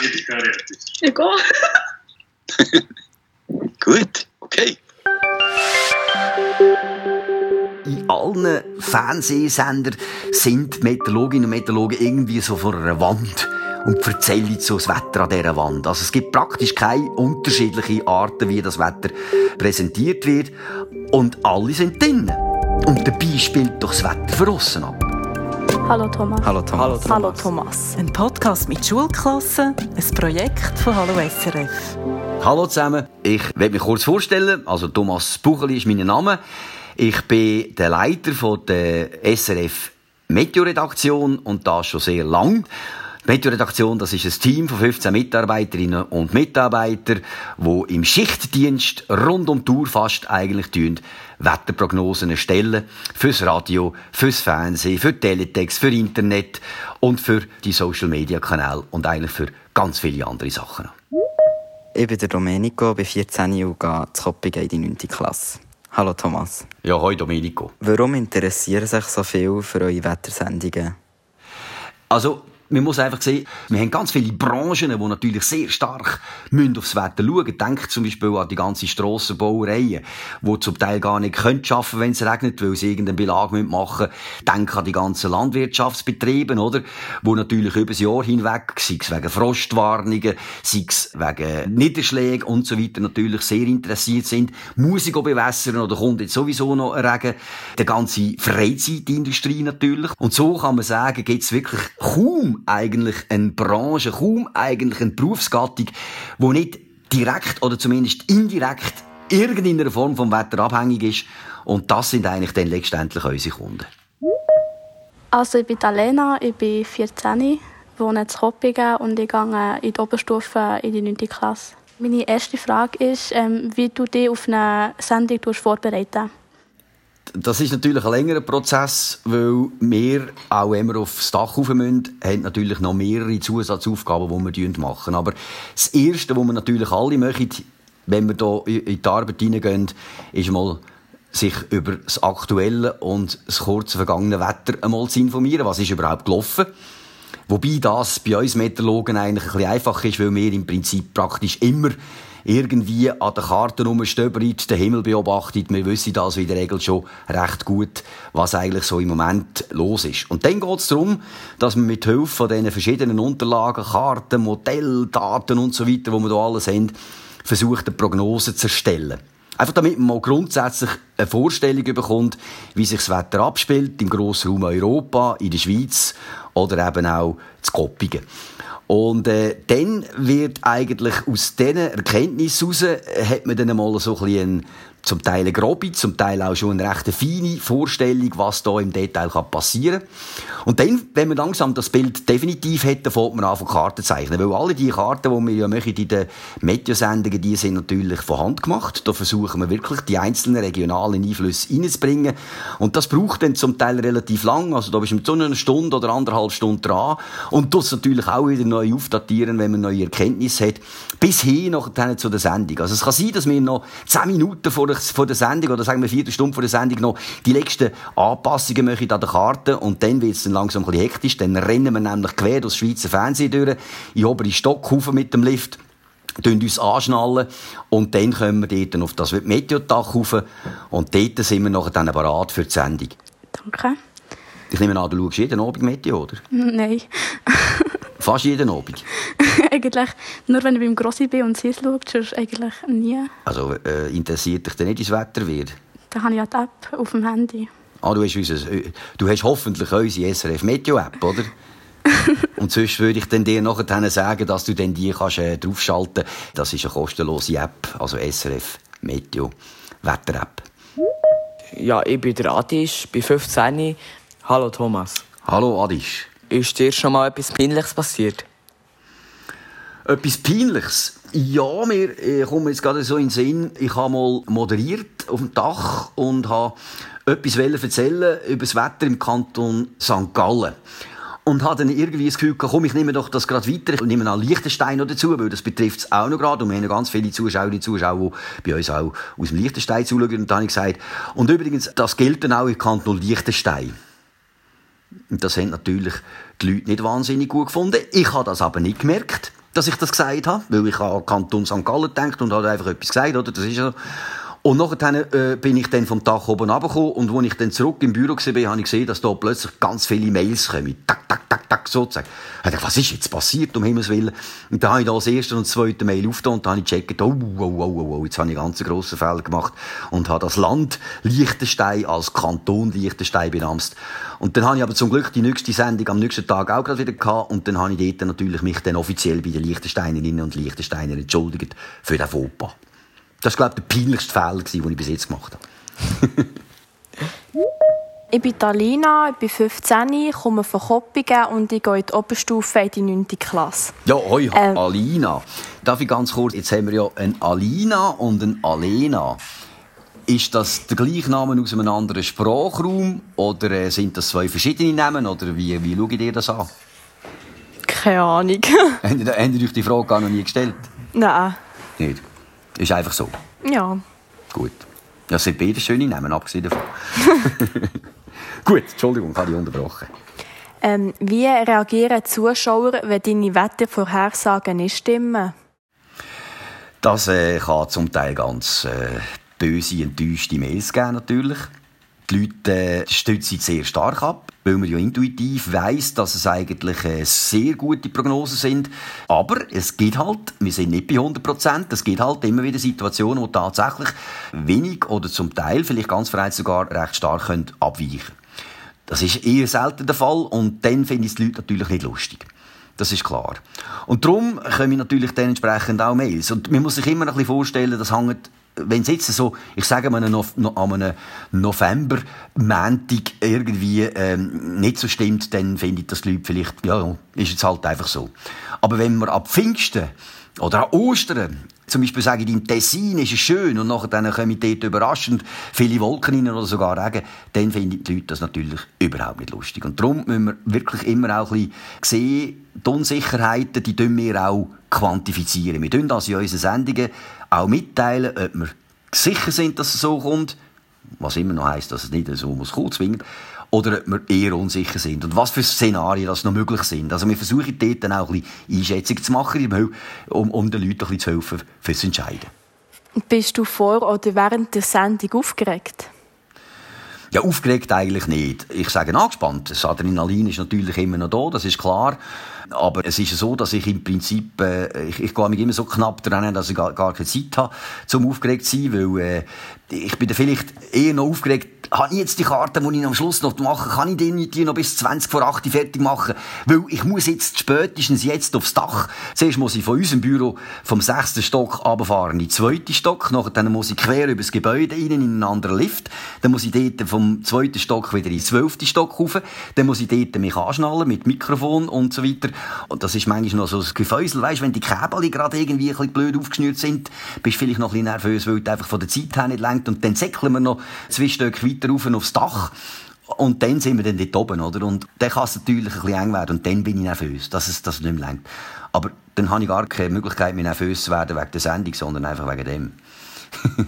Ich bin fertig. Ich gehe. Gut, okay. In allen Fernsehsendern sind Meteorologinnen und Meteorologen irgendwie so vor einer Wand und erzählen so das Wetter an dieser Wand. Also es gibt praktisch keine unterschiedlichen Arten, wie das Wetter präsentiert wird. Und alle sind drinnen. Und dabei spielt doch das Wetter von aussen ab. Hallo Thomas. Hallo Thomas. Hallo Thomas. Ein Podcast mit Schulklassen, ein Projekt von Hallo SRF. Hallo zusammen, ich werde mich kurz vorstellen. Also Thomas Bucheli ist mein Name. Ich bin der Leiter von der SRF Meteo-Redaktion und das schon sehr lang. Die Meteo-Redaktion, das ist ein Team von 15 Mitarbeiterinnen und Mitarbeitern, wo im Schichtdienst rund um die Tour fast eigentlich tun, Wetterprognosen erstellen. Fürs Radio, fürs Fernsehen, für Teletext, für Internet und für die Social-Media-Kanäle und eigentlich für ganz viele andere Sachen. Ich bin der Domenico, bin 14 und gehe zu Koppingen in die 9. Klasse. Hallo Thomas. Ja, hoi Domenico. Warum interessieren sich so viel für eure Wettersendungen? Also, man muss einfach sehen, wir haben ganz viele Branchen, die natürlich sehr stark müssen aufs Wetter schauen Denkt zum Beispiel an die ganze Strassenbauereien, die zum Teil gar nicht können schaffen, wenn es regnet, weil sie irgendeinen Belag machen müssen. Denk an die ganzen Landwirtschaftsbetriebe, oder? Wo natürlich über das Jahr hinweg, sei es wegen Frostwarnungen, sei es wegen Niederschlägen und so weiter, natürlich sehr interessiert sind. Muss ich bewässern oder kommt jetzt sowieso noch ein Regen? Die ganze Freizeitindustrie natürlich. Und so kann man sagen, gibt es wirklich kaum eigentlich eine Branche, kaum eigentlich eine Berufsgattung, die nicht direkt oder zumindest indirekt irgendeiner Form vom Wetter abhängig ist. Und das sind eigentlich dann letztendlich unsere Kunden. Also ich bin Alena, ich bin 14, wohne in Koppingen und ich gehe in die Oberstufe in die 9. Klasse. Meine erste Frage ist, ähm, wie du dich auf eine Sendung vorbereiten das ist natürlich ein längerer Prozess, weil wir, auch wenn wir aufs Dach rauf müssen, haben natürlich noch mehrere Zusatzaufgaben, die wir machen. Aber das Erste, was wir natürlich alle machen, wenn wir hier in die Arbeit hineingehen, ist mal sich über das aktuelle und das kurze vergangene Wetter einmal zu informieren. Was ist überhaupt gelaufen? Wobei das bei uns Meteorologen eigentlich ein bisschen einfach ist, weil wir im Prinzip praktisch immer irgendwie an der Karte rumstöbert, den Himmel beobachtet. Wir wissen das in der Regel schon recht gut, was eigentlich so im Moment los ist. Und dann geht es darum, dass man mit Hilfe von diesen verschiedenen Unterlagen, Karten, Modelldaten und so weiter, wo wir da alles haben, versucht, eine Prognose zu erstellen. Einfach damit man mal grundsätzlich eine Vorstellung bekommt, wie sich das Wetter abspielt im Grossraum Europa, in der Schweiz oder eben auch zu Koppingen. Und äh, dann wird eigentlich aus diesen Erkenntnissen heraus, äh, hat man dann mal so ein bisschen zum Teil eine grobe, zum Teil auch schon eine recht feine Vorstellung, was da im Detail passieren kann. Und dann, wenn man langsam das Bild definitiv hat, dann fängt man an, von Karten zu zeichnen. Weil alle die Karten, die wir ja machen in den Meteosendungen, die sind natürlich von Hand gemacht. Da versuchen wir wirklich, die einzelnen regionalen Einflüsse reinzubringen. Und das braucht dann zum Teil relativ lang. Also da bist du mit so einer Stunde oder anderthalb Stunden dran. Und das natürlich auch wieder neu aufdatieren, wenn man neue Erkenntnisse hat. Bis hin nachher zu der Sendung. Also es kann sein, dass wir noch zehn Minuten vor der, vor der Sendung oder sagen wir vier Stunden vor der Sendung noch die letzten Anpassungen machen an der Karte und dann wird es dann langsam ein bisschen hektisch. Dann rennen wir nämlich quer durchs Schweizer Fernsehen durch, in obere Stockhaufen mit dem Lift tun uns anschnallen und dann kommen wir dort auf das Meteodach rauf und dort sind wir nachher dann bereit für die Sendung. Danke. Ich nehme an, du schaust jeden Abend Meteo, oder? Nein. Fast jeden Abend? eigentlich nur, wenn ich beim Grossi bin und sie es schaut, sonst eigentlich nie. Also äh, interessiert dich denn nicht das Wetter wieder? Da habe ich ja die App auf dem Handy. Ah, du hast, unser, du hast hoffentlich unsere SRF Meteo App, oder? und sonst würde ich dann dir nachher sagen, dass du dann die kannst, äh, draufschalten kannst. Das ist eine kostenlose App, also SRF Meteo Wetter App. Ja, ich bin der Adisch, bin 15. Hallo Thomas. Hallo Adisch. Ist dir schon mal etwas Peinliches passiert? Etwas Peinliches? Ja, mir äh, kommt jetzt gerade so in den Sinn, ich habe mal moderiert auf dem Dach und habe etwas erzählen über das Wetter im Kanton St. Gallen. Und habe dann irgendwie das Gefühl, komm, ich nehme doch das gerade weiter. Ich nehme an Liechtenstein noch dazu, weil das betrifft es auch noch gerade. Und wir haben ganz viele Zuschauerinnen und Zuschauer, die bei uns auch aus dem Liechtenstein zuschauen. Und dann habe ich gesagt, und übrigens, das gilt dann auch im Kanton Liechtenstein. Das haben natürlich die Leute nicht wahnsinnig gut gefunden. Ich habe das aber nicht gemerkt dass ich das gesagt habe, weil ich an Kanton St. Gallen denkt und habe einfach etwas gesagt, oder? Das ist ja so. Und nachher äh, bin ich dann vom Dach oben runtergekommen und als ich dann zurück im Büro war, habe ich gesehen, dass da plötzlich ganz viele Mails kommen. Tak, tak, tak, tak, sozusagen. Ich dachte, was ist jetzt passiert, um Himmels Willen? Und dann habe ich da das erste und zweite Mail aufgetan und dann habe ich gecheckt, oh, oh, oh, oh, oh, jetzt habe ich einen ganz grossen Fehler gemacht und habe das Land Liechtenstein als Kanton Liechtenstein benamst. Und dann habe ich aber zum Glück die nächste Sendung am nächsten Tag auch gerade wieder gehabt und dann habe ich dort natürlich mich dann offiziell bei den Liechtensteinerinnen und Liechtensteiner entschuldigt für den Fauxpas. Das war, glaube ich, der peinlichste Fehler, den ich bis jetzt gemacht habe. ich bin Talina, ich bin 15, komme von Koppingen und ich gehe in die Oberstufe in die 9. Klasse. Ja, hoi, ähm, Alina. Darf ich ganz kurz, jetzt haben wir ja eine Alina und eine Alena. Ist das der gleiche Name aus einem anderen Sprachraum oder äh, sind das zwei verschiedene Namen oder wie, wie schaut ihr das an? Keine Ahnung. Habt ihr, habt ihr euch die Frage gar noch nie gestellt? Nein. Nicht? Ist einfach so? Ja. Gut. Ja, es sind beide schöne Namen, abgesehen davon. Gut, Entschuldigung, ich habe dich unterbrochen. Ähm, wie reagieren Zuschauer, wenn deine Wettervorhersagen nicht stimmen? Das äh, kann zum Teil ganz äh, böse, enttäuschte Mails geben, natürlich. Die Leute äh, stützen sehr stark ab, weil man ja intuitiv weiß, dass es eigentlich äh, sehr gute Prognosen sind. Aber es geht halt, wir sind nicht bei 100 Prozent, es gibt halt immer wieder Situationen, wo tatsächlich wenig oder zum Teil, vielleicht ganz vereinzelt sogar recht stark können abweichen Das ist eher selten der Fall und dann finden es die Leute natürlich nicht lustig. Das ist klar. Und darum kommen natürlich dementsprechend auch Mails. Und man muss sich immer ein bisschen vorstellen, das hängt wenn es jetzt so, ich sage mal, no, no, an einem November, irgendwie ähm, nicht so stimmt, dann finde ich das Leute vielleicht, ja, ist jetzt halt einfach so. Aber wenn wir ab Pfingsten oder an Ostern zum Beispiel sage ich, im Tessin ist es schön und nachher dann kommen dort überraschend viele Wolken rein oder sogar Regen, dann finden die Leute das natürlich überhaupt nicht lustig. Und darum müssen wir wirklich immer auch ein bisschen sehen, die Unsicherheiten, die tun wir auch quantifizieren. Wir tun das in unseren Sendungen auch mitteilen, ob wir sicher sind, dass es so kommt, was immer noch heisst, dass es nicht so muss kommen zwingend, oder ob wir eher unsicher sind und was für Szenarien das noch möglich sind. Also wir versuchen dort dann auch ein bisschen Einschätzungen zu machen, um, um den Leuten ein bisschen zu helfen, fürs Entscheiden. Bist du vor oder während der Sendung aufgeregt? Ja, aufgeregt eigentlich nicht. Ich sage angespannt. Das Adrenalin ist natürlich immer noch da, das ist klar. Aber es ist so, dass ich im Prinzip, äh, ich, ich gehe mich immer so knapp dran, dass ich gar, gar keine Zeit habe, zum aufgeregt zu sein, weil äh, ich bin da vielleicht eher noch aufgeregt, habe ich jetzt die Karte, die ich am Schluss noch mache, kann ich die, die noch bis 20 vor 8 fertig machen? Weil ich muss jetzt spätestens jetzt aufs Dach. Zuerst muss ich von unserem Büro vom sechsten Stock runterfahren in den zweiten Stock, nachher dann muss ich quer über das Gebäude rein in einen anderen Lift, dann muss ich dort vom zweiten Stock wieder in den zwölften Stock rauf, dann muss ich dort mich anschnallen mit Mikrofon und so weiter. Und das ist manchmal noch so ein Gefäusel, weißt, wenn die Käbel gerade irgendwie ein bisschen blöd aufgeschnürt sind, bist du vielleicht noch ein bisschen nervös, weil du einfach von der Zeit her nicht lenkt und dann säckeln wir noch zwei Stück weiter weiter rauf aufs Dach. Und dann sind wir dann dort oben, oder? Und dann kann es natürlich ein bisschen eng werden und dann bin ich nervös, dass es das nicht mehr lenkt. Aber dann habe ich gar keine Möglichkeit mehr nervös zu werden wegen der Sendung, sondern einfach wegen dem.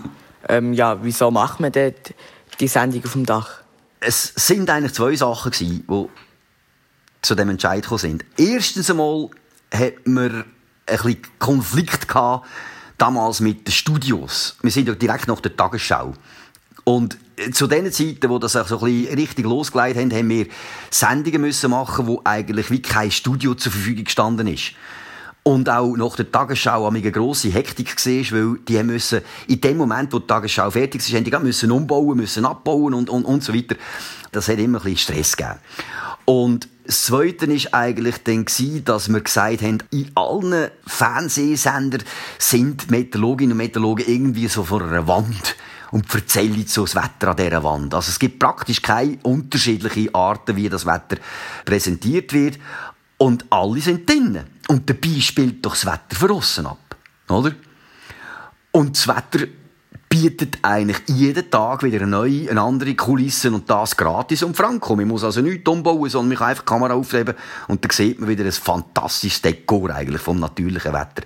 ähm, ja, wieso macht man dort die Sendung auf dem Dach? Es sind eigentlich zwei Sachen gewesen, die zu dem Entscheid gekommen sind. Erstens einmal hat man ein bisschen Konflikt gehabt, damals mit den Studios. Wir sind ja direkt nach der Tagesschau. Und zu den Zeiten, wo das auch so ein bisschen richtig losgeleitet haben, haben wir Sendungen müssen machen, wo eigentlich wie kein Studio zur Verfügung gestanden ist. Und auch nach der Tagesschau eine grosse Hektik war, weil die müssen, in dem Moment, wo die Tagesschau fertig ist, haben die müssen umbauen, müssen abbauen und, und, und so weiter. Das hat immer ein bisschen Stress gegeben. Und das Zweite war eigentlich dann, dass wir gesagt haben, in allen Fernsehsendern sind Meteorologinnen und Meteorologen irgendwie so vor einer Wand und erzählen so das Wetter an dieser Wand. Also es gibt praktisch keine unterschiedlichen Arten, wie das Wetter präsentiert wird. Und alle sind drinnen. Und dabei spielt doch das Wetter von außen ab. Oder? Und das Wetter bietet eigentlich jeden Tag wieder eine neue, eine andere Kulisse und das gratis um Franco. Man muss also nichts umbauen, sondern man kann einfach die Kamera aufheben und dann sieht man wieder ein fantastisches Dekor eigentlich vom natürlichen Wetter.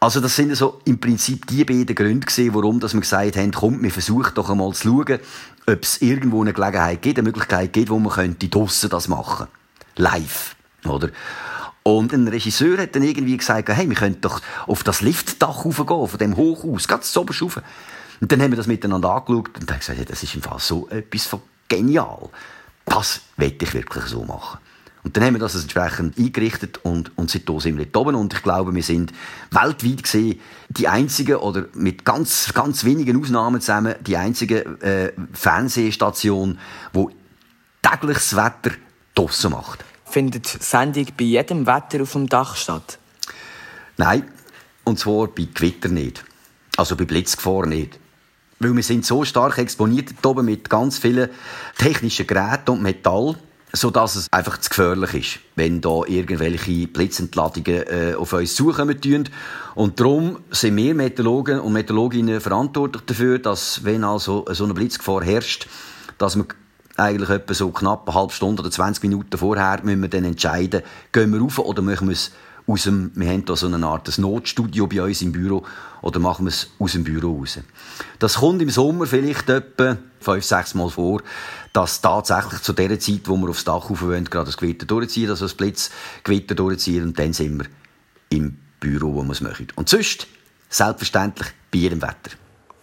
Also das sind so im Prinzip die beiden Gründe gewesen, warum dass wir gesagt haben, komm, wir versuchen doch einmal zu schauen, ob es irgendwo eine Gelegenheit gibt, eine Möglichkeit gibt, wo man könnte draussen das machen. Live, oder? Und ein Regisseur hat dann irgendwie gesagt, hey, wir könnten doch auf das Liftdach raufgehen, von dem Hochhaus, ganz oben rauf. Und dann haben wir das miteinander angeschaut und dann gesagt, hey, das ist im Fall so etwas von genial. Das werde ich wirklich so machen. Und dann haben wir das entsprechend eingerichtet und, und seitdem sind wir dort oben. Und ich glaube, wir sind weltweit gesehen die einzigen oder mit ganz, ganz wenigen Ausnahmen zusammen die einzige äh, Fernsehstation, die tägliches Wetter draussen macht. Findet die Sendung bei jedem Wetter auf dem Dach statt? Nein, und zwar bei Gewitter nicht. Also bei Blitzgefahr nicht. Weil wir sind so stark exponiert dort oben mit ganz vielen technischen Geräten und Metall, so dass es einfach zu gefährlich ist, wenn da irgendwelche Blitzentladungen äh, auf uns zukommen tun. Und darum sind wir Meteorologen und Meteorologinnen verantwortlich dafür, dass wenn also so eine Blitzgefahr herrscht, dass wir eigentlich etwa so knapp eine halbe Stunde oder 20 Minuten vorher müssen wir dann entscheiden, gehen wir rauf oder machen wir es aus dem, wir haben da so eine Art Notstudio bei uns im Büro, oder machen wir es aus dem Büro raus. Das kommt im Sommer vielleicht etwa fünf, sechs Mal vor, dass tatsächlich zu der Zeit, wo wir aufs Dach rauf wollen, gerade das Gewitter durchziehen, also das Blitzgewitter durchziehen, und dann sind wir im Büro, wo wir es machen. Und sonst, selbstverständlich, bei jedem Wetter.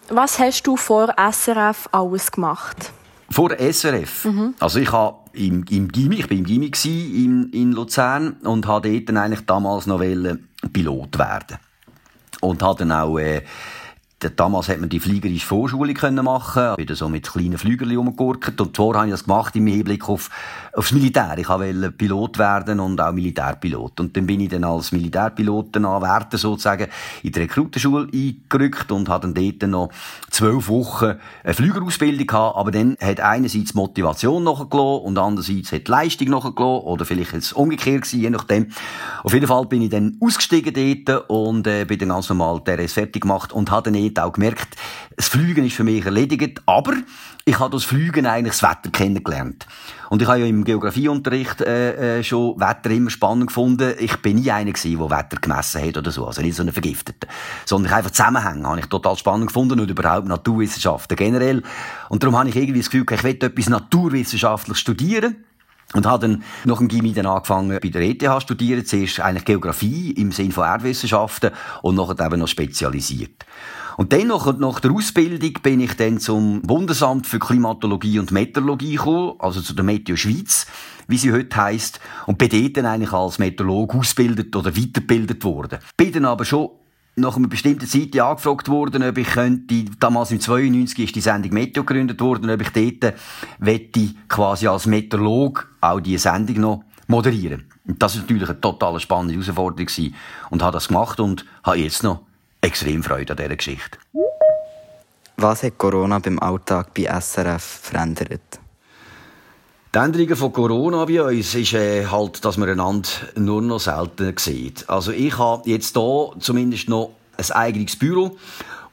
Was hast du vor SRF alles gemacht? Vor SRF. Mhm. Also ich habe im, im Gimmi, ich bin im Gimmi in, in Luzern und habe dort eigentlich damals noch Pilot werden. Und habe dann auch äh, Damals hat man die fliegerische Vorschule können machen, wieder so mit kleinen Flügerli rumgegurkt. Und zwar habe ich das gemacht im Hinblick auf, aufs Militär. Ich wollte Pilot werden und auch Militärpilot. Und dann bin ich dann als Militärpilot dann anwärter sozusagen in die Rekrutenschule eingerückt und hatte dann dort noch zwölf Wochen eine Flügerausbildung gehabt. Aber dann hat einerseits Motivation nachgelassen und andererseits hat die Leistung nachgelassen. Oder vielleicht ist es umgekehrt gewesen, je nachdem. Auf jeden Fall bin ich dann ausgestiegen dort und äh, bin dann ganz normal die RS fertig gemacht und habe dann dort auch gemerkt, das Fliegen ist für mich erledigt, aber ich habe das Fliegen eigentlich das Wetter kennengelernt. Und ich habe ja im Geografieunterricht äh, äh, schon Wetter immer spannend gefunden. Ich bin nie einer gewesen, der Wetter gemessen hat oder so, also nicht so ein Vergifteter. Sondern einfach Zusammenhänge habe ich total spannend gefunden und überhaupt Naturwissenschaften generell. Und darum habe ich irgendwie das Gefühl, ich will etwas naturwissenschaftlich studieren. Und habe dann nach dem Gimmi dann angefangen bei der ETH studieren. Zuerst eigentlich Geografie im Sinne von Erdwissenschaften und nachher eben noch spezialisiert. Und dann, nach, der Ausbildung, bin ich dann zum Bundesamt für Klimatologie und Meteorologie gekommen, also zu der Meteo Schweiz, wie sie heute heisst, und bin dort dann eigentlich als Meteorologe ausgebildet oder weitergebildet worden. Bin dann aber schon nach einer bestimmten Zeit angefragt worden, ob ich könnte, damals im 92 ist die Sendung Meteo gegründet worden, ob ich dort wette, quasi als Meteorologe auch diese Sendung noch moderieren. Und das ist natürlich eine total spannende Herausforderung gewesen. Und habe das gemacht und habe jetzt noch extrem Freude an dieser Geschichte. Was hat Corona beim Alltag bei SRF verändert? Die Änderung von Corona bei uns ist äh, halt, dass man einander nur noch selten sieht. Also ich habe jetzt hier zumindest noch ein eigenes Büro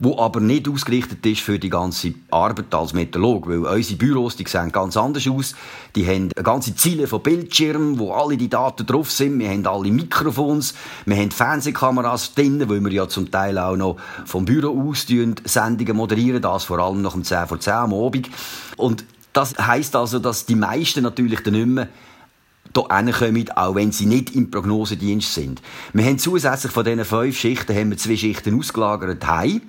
wo aber nicht ausgerichtet ist für die ganze Arbeit als Meteorolog, weil unsere Büros, die sehen ganz anders aus. Die haben ganze Ziele von Bildschirmen, wo alle die Daten drauf sind. Wir haben alle Mikrofons, wir haben Fernsehkameras drin, weil wir ja zum Teil auch noch vom Büro aus Sendungen moderieren, das vor allem nach dem 10 vor 10 am Abend. Und das heisst also, dass die meisten natürlich dann nicht mehr hier kommen, auch wenn sie nicht im Prognosedienst sind. Wir haben zusätzlich von diesen fünf Schichten haben wir zwei Schichten ausgelagert heim.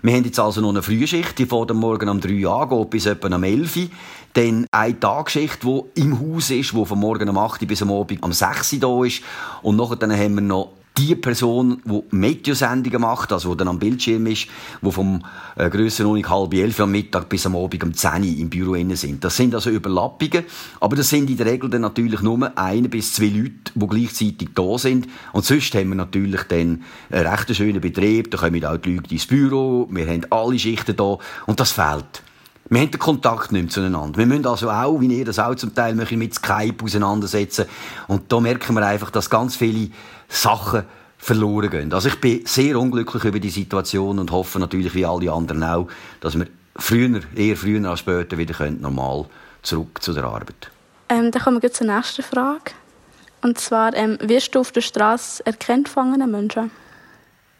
Wir haben jetzt also noch eine Frühschicht, die fährt am Morgen um 3 Uhr an, geht bis etwa um 11 Uhr. Dann eine Tagschicht, die im Haus ist, die von morgen um 8 Uhr bis am Abend um 6 Uhr da ist. Und nachher dann haben wir noch die Person, die Meteosendungen macht, also die dann am Bildschirm ist, die vom äh, Grössenordnung halb elf am Mittag bis am Abend um 10 Uhr im Büro innen sind. Das sind also Überlappungen, aber das sind in der Regel dann natürlich nur eine bis zwei Leute, die gleichzeitig da sind. Und sonst haben wir natürlich dann einen recht schönen Betrieb, da kommen auch die Leute ins Büro, wir haben alle Schichten da und das fehlt. Wir haben den Kontakt nicht mehr zueinander. Wir müssen also auch, wie ihr das auch zum Teil mit Skype auseinandersetzen. Und da merken wir einfach, dass ganz viele Sachen verloren gehen. Also ich bin sehr unglücklich über die Situation und hoffe natürlich wie alle anderen auch, dass wir früher, eher früher als später wieder können, normal zurück zu der Arbeit. Ähm, dann kommen wir zur nächsten Frage. Und zwar, ähm, wirst du auf der Straße erkennt von Menschen?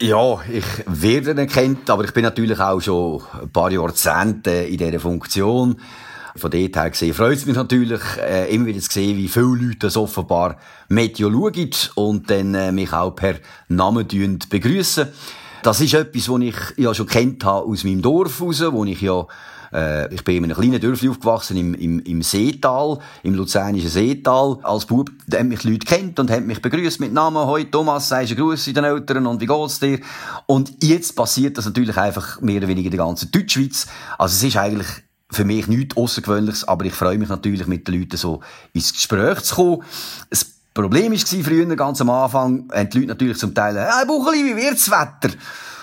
Ja, ich werde erkannt, aber ich bin natürlich auch schon ein paar Jahrzehnte in dieser Funktion. Von dort her gesehen freut es mich natürlich, äh, immer wieder zu sehen, wie viele Leute das offenbar Meteo schauen und dann äh, mich auch per Namen begrüßen. Das ist etwas, was ich ja schon kennt habe aus meinem Dorf raus, wo ich ja äh, ich bin in einem kleinen Dörfli aufgewachsen, im, im, im Seetal, im luzernischen Seetal. Als Bub haben mich Leute kennt und haben mich begrüßt mit Namen. Hoi Thomas, sagst du Grüße den Eltern und wie geht's dir? Und jetzt passiert das natürlich einfach mehr oder weniger in der ganzen Deutschschweiz. Also es ist eigentlich für mich nichts Außergewöhnliches, aber ich freue mich natürlich mit den Leuten so ins Gespräch zu kommen. Das Problem war früher, ganz am Anfang, haben die Leute natürlich zum Teil, hey Bucheli, wie wird's Wetter?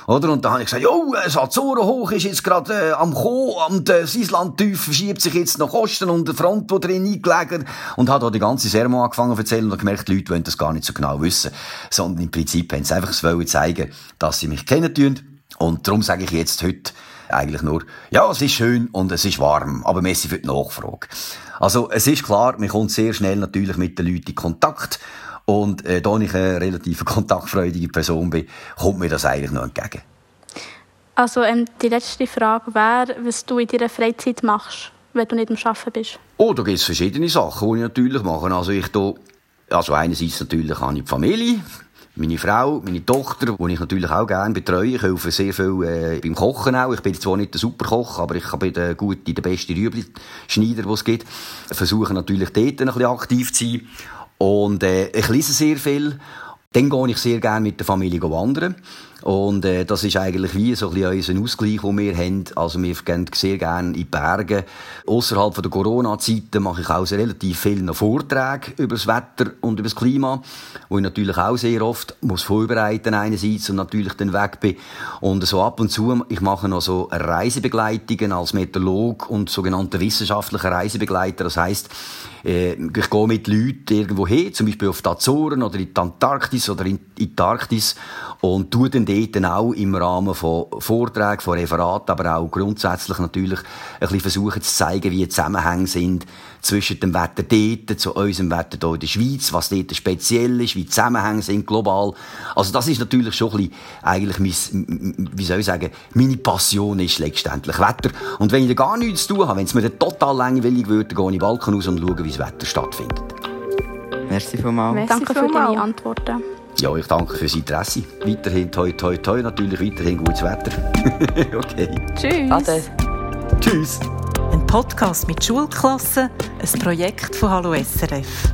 Oder? Und da habe ich gesagt, jo, das Azoren hoch ist jetzt gerade äh, am Kommen und äh, das Island tief verschiebt sich jetzt nach Osten und der Front, wo drin eingelegen und hat da die ganze Sermon angefangen zu erzählen und gemerkt, die Leute wollen das gar nicht so genau wissen, sondern im Prinzip haben sie einfach wollen zeigen, dass sie mich kennen tun. Und darum sage ich jetzt heute eigentlich nur, ja, es ist schön und es ist warm, aber Messi für die Nachfrage. Also, es ist klar, man kommt sehr schnell natürlich mit den Leuten in Kontakt und äh, da ich eine relativ kontaktfreudige Person bin, kommt mir das eigentlich noch entgegen. Also ähm, die letzte Frage wäre, was du in deiner Freizeit machst, wenn du nicht am Arbeiten bist. Oh, da gibt es verschiedene Sachen, die ich natürlich mache. Also ich da, also einerseits natürlich habe ich die Familie, meine Frau, meine Tochter, die ich natürlich auch gerne betreue. Ich helfe sehr viel äh, beim Kochen auch. Ich bin zwar nicht der Superkoch, aber ich bin der gute, der beste Rüebli-Schneider, den es gibt. Ich versuche natürlich dort ein bisschen aktiv zu sein. Und äh, ich lese sehr viel. Dann gehe ich sehr gerne mit der Familie wandern. Und äh, das ist eigentlich wie so ein bisschen unser Ausgleich, den wir haben. Also wir gehen sehr gerne in die Berge. Außerhalb der Corona-Zeiten mache ich auch relativ viele Vorträge über das Wetter und über das Klima, wo ich natürlich auch sehr oft muss vorbereiten einerseits und natürlich dann weg bin. Und so ab und zu, ich mache noch so Reisebegleitungen als Meteorolog und sogenannte wissenschaftliche Reisebegleiter. Das heißt, äh, ich gehe mit Leuten irgendwo hin, zum Beispiel auf die Azoren oder in die Antarktis oder in die Antarktis und tue dann dort dann auch im Rahmen von Vorträgen, von Referaten, aber auch grundsätzlich natürlich ein bisschen versuchen zu zeigen, wie die Zusammenhänge sind zwischen dem Wetter dort zu unserem Wetter hier in der Schweiz, was dort speziell ist, wie die Zusammenhänge sind global. Also das ist natürlich schon ein bisschen, eigentlich mein, wie soll ich sagen, meine Passion ist letztendlich Wetter. Und wenn ich da gar nichts zu tun habe, wenn es mir dann total langweilig würde, dann gehe ich in den Balkon raus und schaue, wie das Wetter stattfindet. Merci vielmals. Merci Danke für deine Antworten. Ja, ich danke fürs Interesse. Weiterhin toi toi toi, natürlich weiterhin gutes Wetter. okay. Tschüss. Ade. Tschüss. Ein Podcast mit Schulklassen, ein Projekt von Hallo SRF.